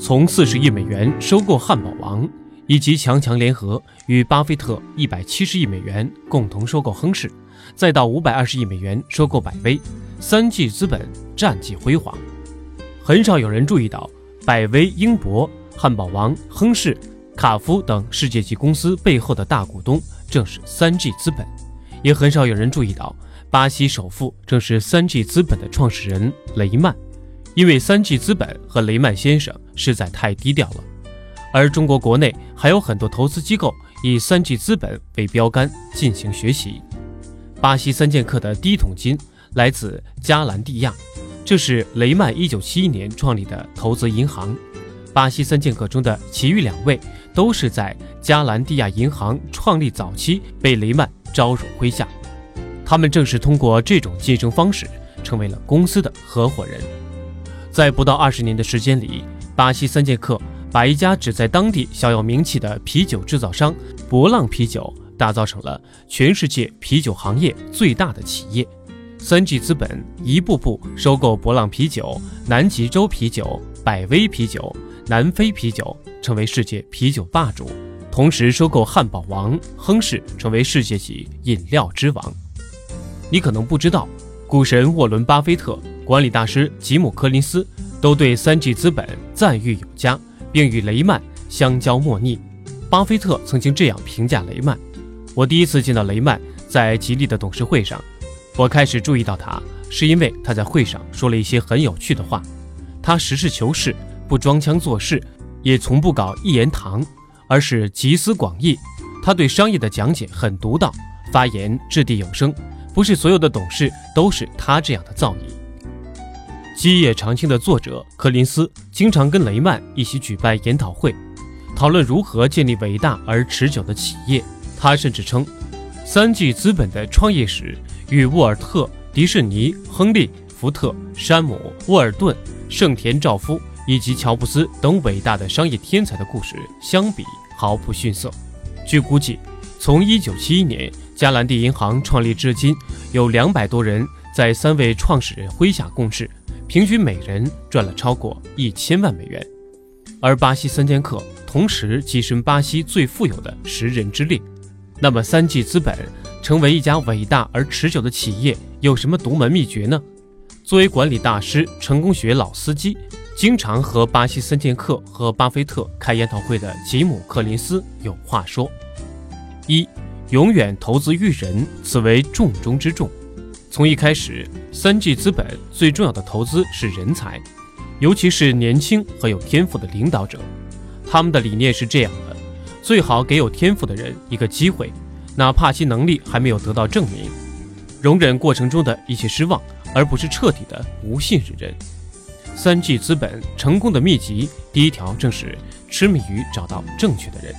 从四十亿美元收购汉堡王，以及强强联合与巴菲特一百七十亿美元共同收购亨氏，再到五百二十亿美元收购百威，三 G 资本战绩辉煌。很少有人注意到，百威、英博、汉堡王、亨氏、卡夫等世界级公司背后的大股东正是三 G 资本，也很少有人注意到，巴西首富正是三 G 资本的创始人雷曼。因为三 G 资本和雷曼先生实在太低调了，而中国国内还有很多投资机构以三 G 资本为标杆进行学习。巴西三剑客的第一桶金来自加兰蒂亚，这是雷曼1971年创立的投资银行。巴西三剑客中的其余两位都是在加兰蒂亚银行创立早期被雷曼招入麾下，他们正是通过这种晋升方式成为了公司的合伙人。在不到二十年的时间里，巴西三剑客把一家只在当地小有名气的啤酒制造商博浪啤酒打造成了全世界啤酒行业最大的企业。三 G 资本一步步收购博浪啤酒、南极洲啤酒、百威啤酒、南非啤酒，成为世界啤酒霸主；同时收购汉堡王、亨氏，成为世界级饮料之王。你可能不知道，股神沃伦·巴菲特。管理大师吉姆·柯林斯都对三 G 资本赞誉有加，并与雷曼相交莫逆。巴菲特曾经这样评价雷曼：“我第一次见到雷曼在吉利的董事会上，我开始注意到他，是因为他在会上说了一些很有趣的话。他实事求是，不装腔作势，也从不搞一言堂，而是集思广益。他对商业的讲解很独到，发言掷地有声。不是所有的董事都是他这样的造诣。”《基业长青》的作者柯林斯经常跟雷曼一起举办研讨会，讨论如何建立伟大而持久的企业。他甚至称，三 G 资本的创业史与沃尔特、迪士尼、亨利、福特、山姆、沃尔顿、盛田昭夫以及乔布斯等伟大的商业天才的故事相比毫不逊色。据估计，从1971年加兰蒂银行创立至今，有两百多人在三位创始人麾下共事。平均每人赚了超过一千万美元，而巴西三剑客同时跻身巴西最富有的十人之列。那么，三 G 资本成为一家伟大而持久的企业有什么独门秘诀呢？作为管理大师、成功学老司机，经常和巴西三剑客和巴菲特开研讨会的吉姆·克林斯有话说：一，永远投资育人，此为重中之重。从一开始，三 G 资本最重要的投资是人才，尤其是年轻和有天赋的领导者。他们的理念是这样的：最好给有天赋的人一个机会，哪怕其能力还没有得到证明，容忍过程中的一些失望，而不是彻底的不信任人。三 G 资本成功的秘籍，第一条正是痴迷于找到正确的人，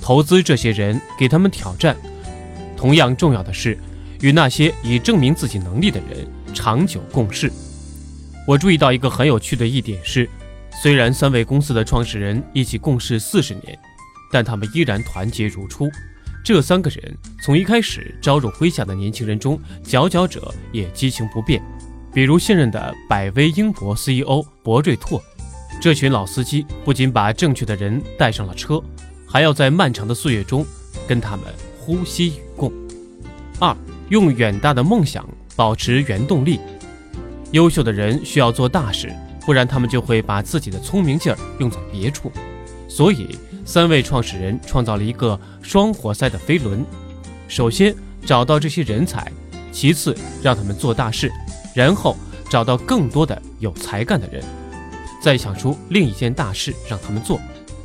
投资这些人，给他们挑战。同样重要的是。与那些已证明自己能力的人长久共事。我注意到一个很有趣的一点是，虽然三位公司的创始人一起共事四十年，但他们依然团结如初。这三个人从一开始招入麾下的年轻人中，佼佼者也激情不变。比如现任的百威英博 CEO 博瑞拓，这群老司机不仅把正确的人带上了车，还要在漫长的岁月中跟他们呼吸与共。二。用远大的梦想保持原动力。优秀的人需要做大事，不然他们就会把自己的聪明劲儿用在别处。所以，三位创始人创造了一个双活塞的飞轮：首先找到这些人才，其次让他们做大事，然后找到更多的有才干的人，再想出另一件大事让他们做，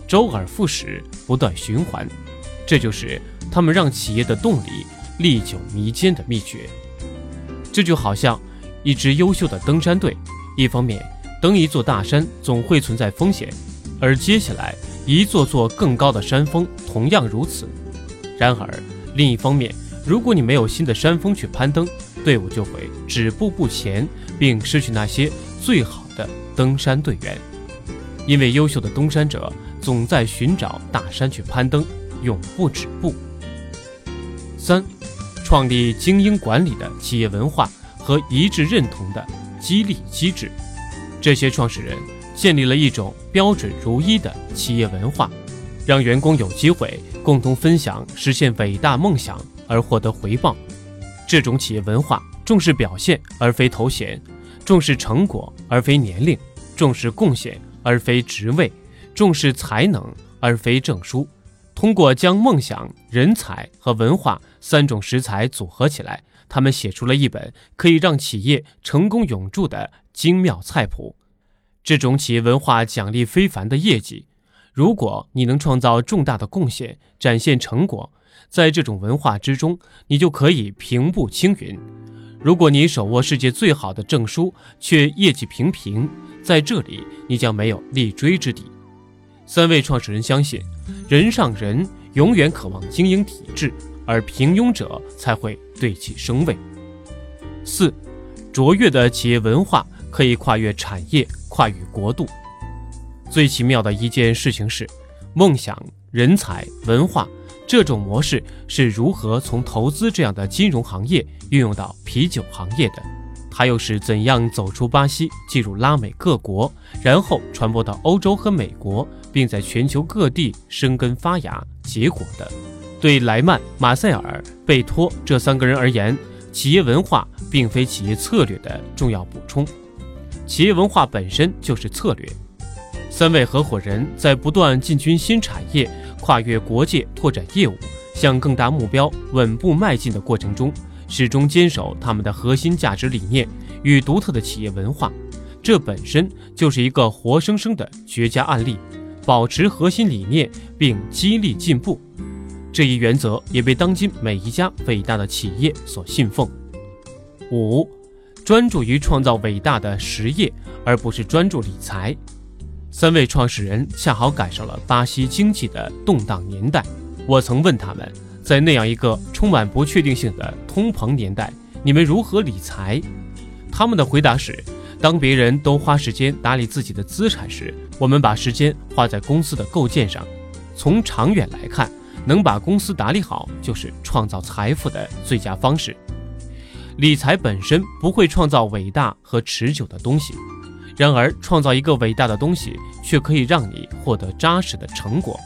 周而复始，不断循环。这就是他们让企业的动力。历久弥坚的秘诀，这就好像一支优秀的登山队。一方面，登一座大山总会存在风险，而接下来一座座更高的山峰同样如此。然而，另一方面，如果你没有新的山峰去攀登，队伍就会止步不前，并失去那些最好的登山队员。因为优秀的登山者总在寻找大山去攀登，永不止步。三。创立精英管理的企业文化和一致认同的激励机制，这些创始人建立了一种标准如一的企业文化，让员工有机会共同分享实现伟大梦想而获得回报。这种企业文化重视表现而非头衔，重视成果而非年龄，重视贡献而非职位，重视才能而非证书。通过将梦想、人才和文化三种食材组合起来，他们写出了一本可以让企业成功永驻的精妙菜谱。这种企业文化奖励非凡的业绩。如果你能创造重大的贡献，展现成果，在这种文化之中，你就可以平步青云。如果你手握世界最好的证书，却业绩平平，在这里你将没有立锥之地。三位创始人相信，人上人永远渴望精英体制，而平庸者才会对其生畏。四，卓越的企业文化可以跨越产业。跨越国度，最奇妙的一件事情是，梦想、人才、文化这种模式是如何从投资这样的金融行业运用到啤酒行业的？它又是怎样走出巴西，进入拉美各国，然后传播到欧洲和美国，并在全球各地生根发芽结果的？对莱曼、马塞尔、贝托这三个人而言，企业文化并非企业策略的重要补充。企业文化本身就是策略。三位合伙人在不断进军新产业、跨越国界、拓展业务、向更大目标稳步迈进的过程中，始终坚守他们的核心价值理念与独特的企业文化。这本身就是一个活生生的绝佳案例。保持核心理念并激励进步，这一原则也被当今每一家伟大的企业所信奉。五。专注于创造伟大的实业，而不是专注理财。三位创始人恰好赶上了巴西经济的动荡年代。我曾问他们，在那样一个充满不确定性的通膨年代，你们如何理财？他们的回答是：当别人都花时间打理自己的资产时，我们把时间花在公司的构建上。从长远来看，能把公司打理好，就是创造财富的最佳方式。理财本身不会创造伟大和持久的东西，然而创造一个伟大的东西却可以让你获得扎实的成果。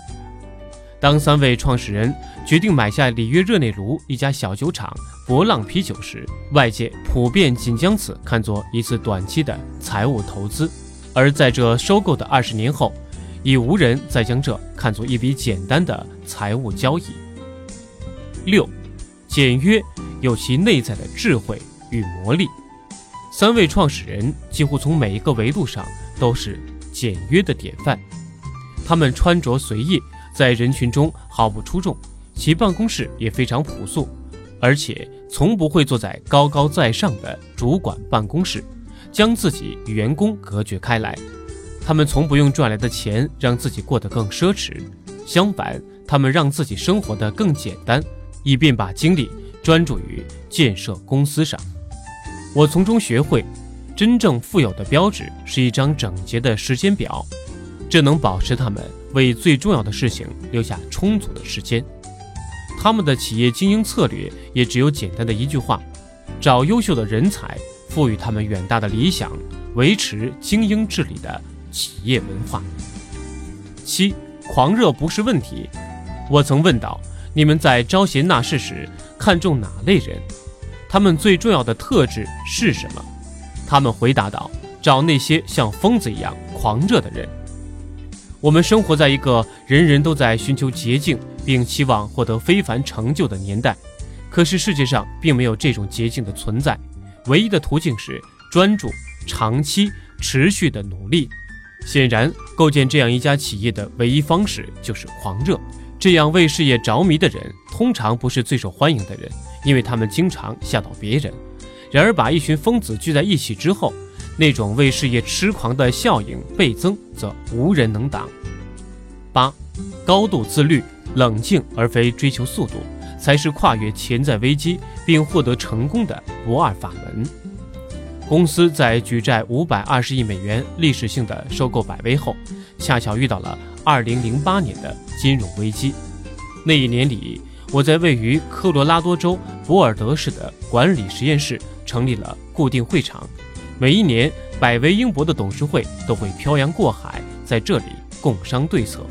当三位创始人决定买下里约热内卢一家小酒厂博浪啤酒时，外界普遍仅将此看作一次短期的财务投资；而在这收购的二十年后，已无人再将这看作一笔简单的财务交易。六，简约。有其内在的智慧与魔力。三位创始人几乎从每一个维度上都是简约的典范。他们穿着随意，在人群中毫不出众。其办公室也非常朴素，而且从不会坐在高高在上的主管办公室，将自己与员工隔绝开来。他们从不用赚来的钱让自己过得更奢侈，相反，他们让自己生活得更简单，以便把精力。专注于建设公司上，我从中学会，真正富有的标志是一张整洁的时间表，这能保持他们为最重要的事情留下充足的时间。他们的企业经营策略也只有简单的一句话：找优秀的人才，赋予他们远大的理想，维持精英治理的企业文化。七，狂热不是问题。我曾问道。你们在招贤纳士时看重哪类人？他们最重要的特质是什么？他们回答道：“找那些像疯子一样狂热的人。”我们生活在一个人人都在寻求捷径并期望获得非凡成就的年代，可是世界上并没有这种捷径的存在。唯一的途径是专注、长期、持续的努力。显然，构建这样一家企业的唯一方式就是狂热。这样为事业着迷的人，通常不是最受欢迎的人，因为他们经常吓到别人。然而，把一群疯子聚在一起之后，那种为事业痴狂的效应倍增，则无人能挡。八，高度自律、冷静而非追求速度，才是跨越潜在危机并获得成功的不二法门。公司在举债五百二十亿美元历史性的收购百威后，恰巧遇到了。二零零八年的金融危机，那一年里，我在位于科罗拉多州博尔德市的管理实验室成立了固定会场，每一年百威英博的董事会都会漂洋过海，在这里共商对策。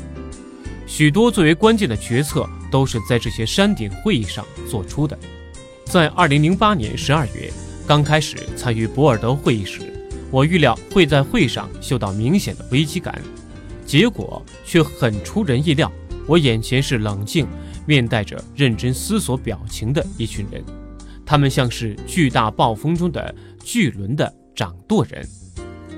许多最为关键的决策都是在这些山顶会议上做出的。在二零零八年十二月刚开始参与博尔德会议时，我预料会在会上嗅到明显的危机感，结果却很出人意料。我眼前是冷静、面带着认真思索表情的一群人，他们像是巨大暴风中的巨轮的掌舵人。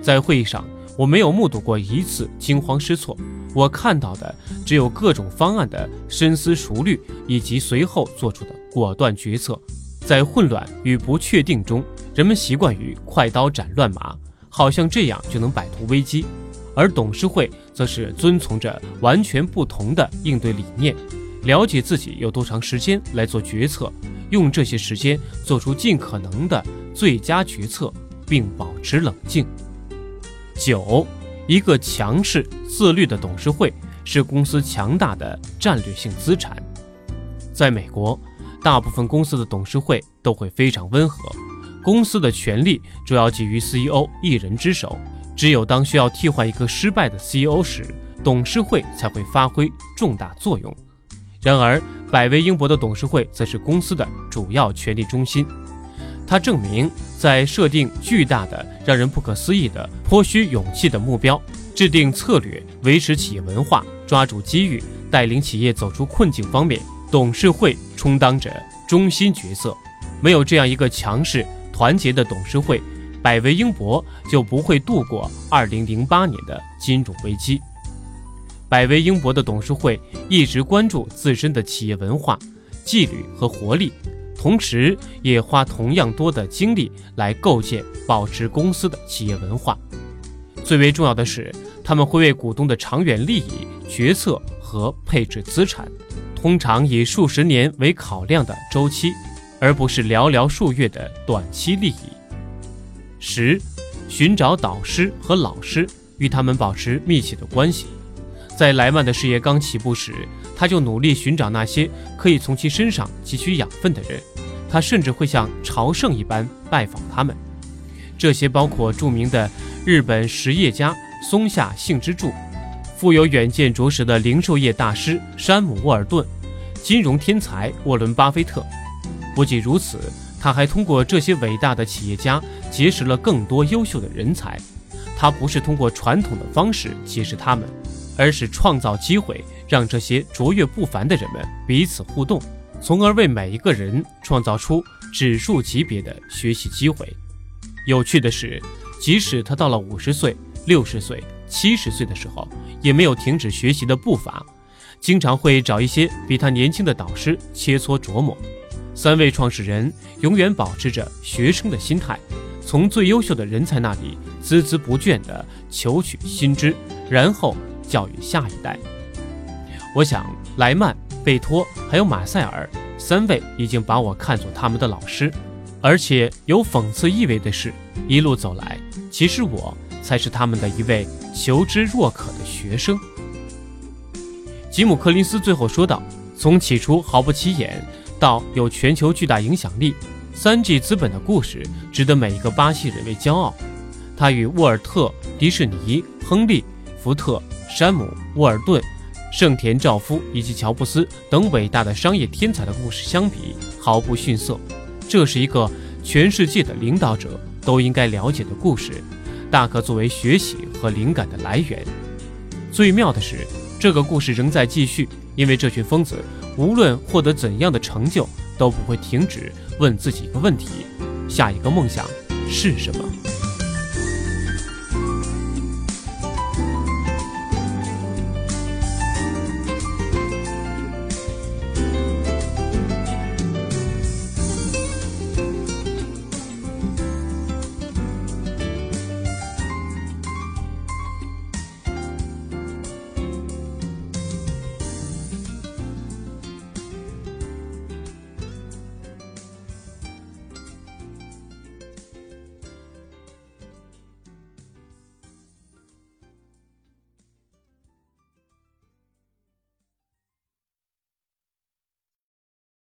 在会议上，我没有目睹过一次惊慌失措，我看到的只有各种方案的深思熟虑，以及随后做出的果断决策。在混乱与不确定中，人们习惯于快刀斩乱麻，好像这样就能摆脱危机；而董事会则是遵从着完全不同的应对理念，了解自己有多长时间来做决策，用这些时间做出尽可能的最佳决策，并保持冷静。九，一个强势自律的董事会是公司强大的战略性资产，在美国。大部分公司的董事会都会非常温和，公司的权力主要基于 CEO 一人之手。只有当需要替换一个失败的 CEO 时，董事会才会发挥重大作用。然而，百威英博的董事会则是公司的主要权力中心。它证明，在设定巨大的、让人不可思议的、颇需勇气的目标，制定策略，维持企业文化，抓住机遇，带领企业走出困境方面。董事会充当着中心角色，没有这样一个强势团结的董事会，百威英博就不会度过2008年的金融危机。百威英博的董事会一直关注自身的企业文化、纪律和活力，同时也花同样多的精力来构建、保持公司的企业文化。最为重要的是，他们会为股东的长远利益决策和配置资产。通常以数十年为考量的周期，而不是寥寥数月的短期利益。十，寻找导师和老师，与他们保持密切的关系。在莱曼的事业刚起步时，他就努力寻找那些可以从其身上汲取养分的人。他甚至会像朝圣一般拜访他们。这些包括著名的日本实业家松下幸之助。富有远见卓识的零售业大师山姆·沃尔顿，金融天才沃伦·巴菲特。不仅如此，他还通过这些伟大的企业家结识了更多优秀的人才。他不是通过传统的方式结识他们，而是创造机会，让这些卓越不凡的人们彼此互动，从而为每一个人创造出指数级别的学习机会。有趣的是，即使他到了五十岁、六十岁。七十岁的时候，也没有停止学习的步伐，经常会找一些比他年轻的导师切磋琢磨。三位创始人永远保持着学生的心态，从最优秀的人才那里孜孜不倦地求取新知，然后教育下一代。我想，莱曼、贝托还有马塞尔三位已经把我看作他们的老师，而且有讽刺意味的是，一路走来，其实我。才是他们的一位求知若渴的学生。吉姆·柯林斯最后说道：“从起初毫不起眼，到有全球巨大影响力，三 G 资本的故事值得每一个巴西人为骄傲。他与沃尔特、迪士尼、亨利、福特、山姆、沃尔顿、盛田昭夫以及乔布斯等伟大的商业天才的故事相比，毫不逊色。这是一个全世界的领导者都应该了解的故事。”大可作为学习和灵感的来源。最妙的是，这个故事仍在继续，因为这群疯子无论获得怎样的成就，都不会停止问自己一个问题：下一个梦想是什么？